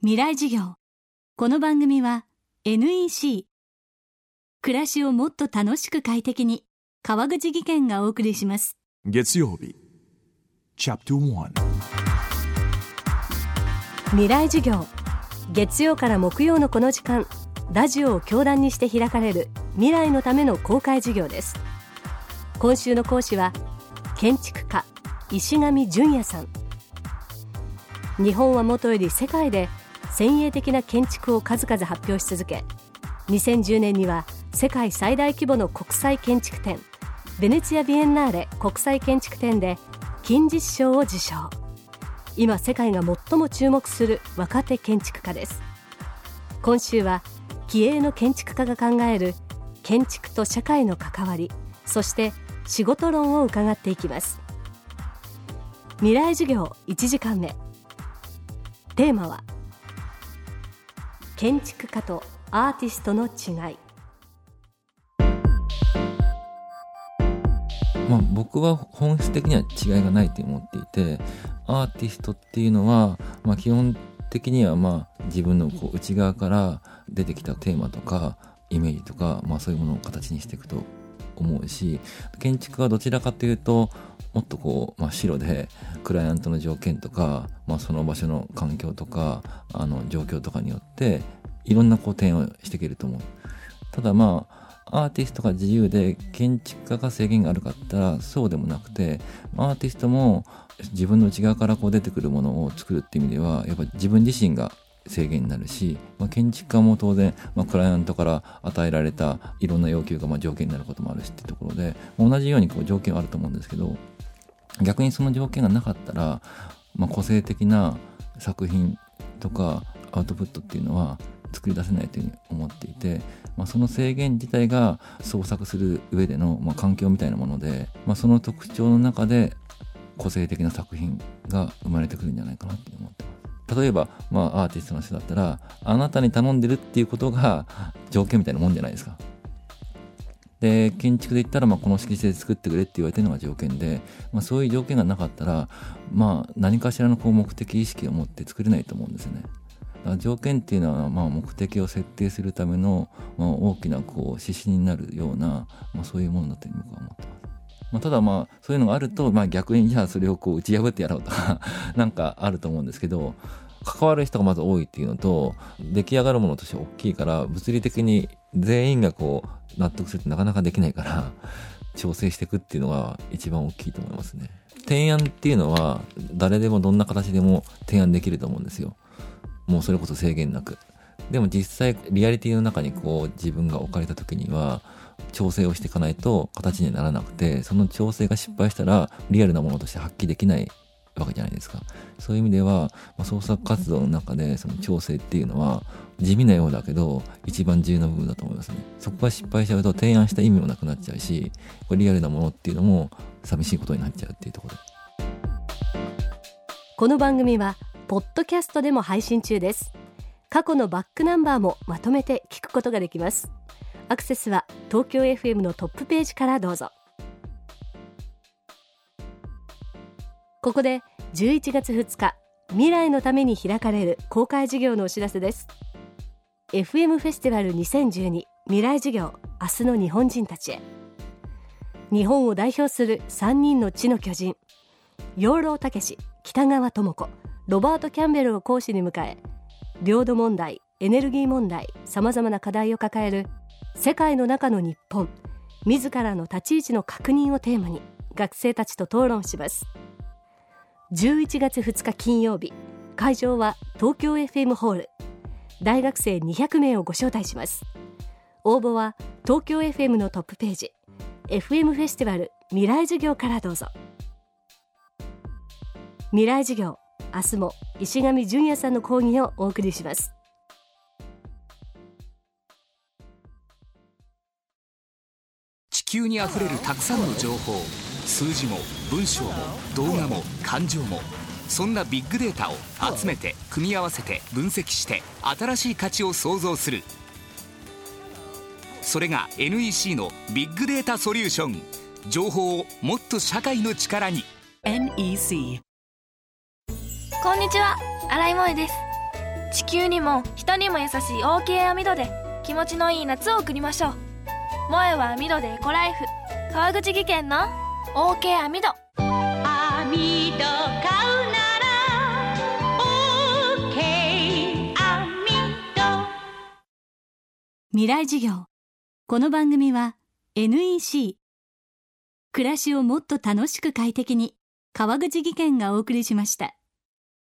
未来授業。この番組は NEC 暮らしをもっと楽しく快適に。川口義賢がお送りします。月曜日。チャプター未来授業。月曜から木曜のこの時間。ラジオを教壇にして開かれる。未来のための公開授業です。今週の講師は建築家石上淳也さん。日本はもとより世界で先鋭的な建築を数々発表し続け2010年には世界最大規模の国際建築展ベネツィア・ビエンナーレ国際建築展で金獅子賞を受賞。今世界が最も注目する若手建築家です。今週は気鋭の建築家が考える建築と社会の関わりそして仕事論を伺っていきます。未来授業1時間目。テーマは建築家とアーティストの違い。まあ、僕は本質的には違いがないと思っていてアーティストっていうのは、まあ、基本的にはまあ自分のこう内側から出てきたテーマとかイメージとか、まあ、そういうものを形にしていくと思うし建築はどちらかというともっとこう、まあ、白でクライアントの条件とか、まあ、その場所の環境とかあの状況とかによっていろんなこう点をしていけると思う。ただまあアーティストが自由で建築家が制限があるかったらそうでもなくてアーティストも自分の内側からこう出てくるものを作るっていう意味ではやっぱ自分自身が制限になるし、まあ、建築家も当然、まあ、クライアントから与えられたいろんな要求がま条件になることもあるしっていうところで同じようにこう条件はあると思うんですけど逆にその条件がなかったら、まあ、個性的な作品とかアウトプットっていうのは作り出せないというふうに思っていて、まあ、その制限自体が創作する上での、ま、環境みたいなもので、ま、その特徴の中で個性的な作品が生まれてくるんじゃないかなって。例えば、まあ、アーティストの人だったらあなたに頼んでるっていうことが条件みたいなもんじゃないですか。で建築で言ったら、まあ、この敷地で作ってくれって言われてるのが条件で、まあ、そういう条件がなかったら、まあ、何かしらのこう目的意識を持って作れないと思うんですよね。条件っていうのは、まあ、目的を設定するための、まあ、大きなこう指針になるような、まあ、そういうものだというふうに僕は思ってます。まあ、ただまあそういうのがあると、まあ、逆にじゃあそれをこう打ち破ってやろうとか なんかあると思うんですけど関わる人がまず多いっていうのと出来上がるものとして大きいから物理的に全員がこう納得するってなかなかできないから調整していくっていうのが一番大きいと思いますね。提案っていうのは誰でもどんな形でも提案できると思うんですよ。もうそれこそ制限なく。でも実際リアリティの中にこう自分が置かれた時には調整をしていかないと形にならなくてその調整が失敗したらリアルなものとして発揮できないわけじゃないですか。そういう意味では、まあ、創作活動の中でその調整っていうのは地味なようだけど一番重要な部分だと思いますね。そこが失敗しちゃうと提案した意味もなくなっちゃうし、これリアルなものっていうのも寂しいことになっちゃうっていうところこの番組はポッドキャストでも配信中です過去のバックナンバーもまとめて聞くことができます。アクセスは東京 FM のトップページからどうぞ。ここで11月2日未来のために開かれる公開授業のお知らせです。FM フェスティバル2012未来授業明日の日本人たちへ。日本を代表する3人の地の巨人養老孟北川智子ロバート・キャンベルを講師に迎え領土問題エネルギー問題さまざまな課題を抱える世界の中の日本自らの立ち位置の確認をテーマに学生たちと討論します。11月2日金曜日会場は東京 FM ホール。大学生200名をご招待します。応募は東京 FM のトップページ FM フェスティバル未来授業からどうぞ。未来授業明日も石上淳也さんの講義をお送りします。地球にあふれるたくさんの情報数字も文章も動画も感情もそんなビッグデータを集めて組み合わせて分析して新しい価値を創造する。それが NEC のビッグデータソリューション。情報をもっと社会の力に。NEC こんにちは。新井萌です。地球にも人にも優しい OK 網戸で気持ちのいい夏を送りましょう。萌えは網戸でエコライフ。川口技研の OK 網戸網戸買うなら OK 網戸未来授業。この番組は NEC 暮らしをもっと楽しく快適に川口技研がお送りしました